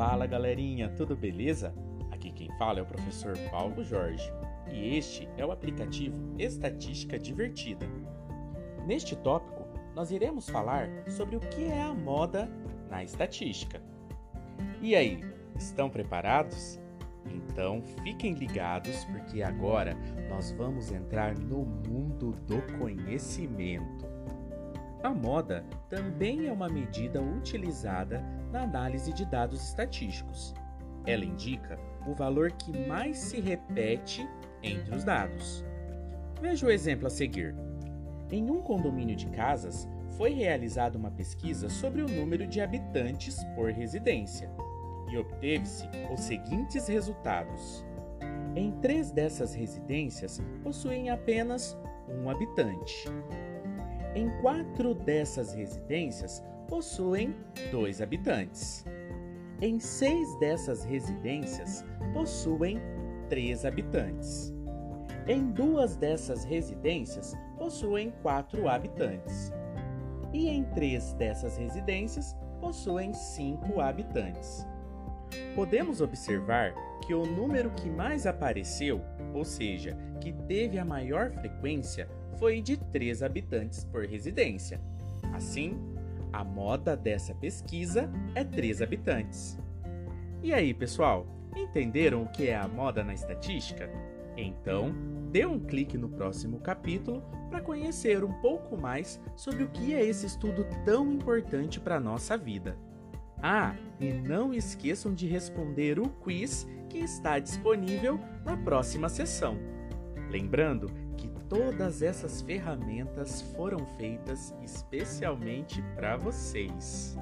Fala galerinha, tudo beleza? Aqui quem fala é o professor Paulo Jorge e este é o aplicativo Estatística Divertida. Neste tópico, nós iremos falar sobre o que é a moda na estatística. E aí, estão preparados? Então fiquem ligados porque agora nós vamos entrar no mundo do conhecimento. A moda também é uma medida utilizada na análise de dados estatísticos. Ela indica o valor que mais se repete entre os dados. Veja o exemplo a seguir. Em um condomínio de casas, foi realizada uma pesquisa sobre o número de habitantes por residência e obteve-se os seguintes resultados. Em três dessas residências possuem apenas um habitante. Em quatro dessas residências possuem dois habitantes. Em seis dessas residências possuem três habitantes. Em duas dessas residências possuem quatro habitantes. E em três dessas residências possuem cinco habitantes. Podemos observar que o número que mais apareceu, ou seja, que teve a maior frequência, foi de 3 habitantes por residência. Assim, a moda dessa pesquisa é 3 habitantes. E aí, pessoal, entenderam o que é a moda na estatística? Então, dê um clique no próximo capítulo para conhecer um pouco mais sobre o que é esse estudo tão importante para a nossa vida. Ah, e não esqueçam de responder o quiz que está disponível na próxima sessão. Lembrando que todas essas ferramentas foram feitas especialmente para vocês.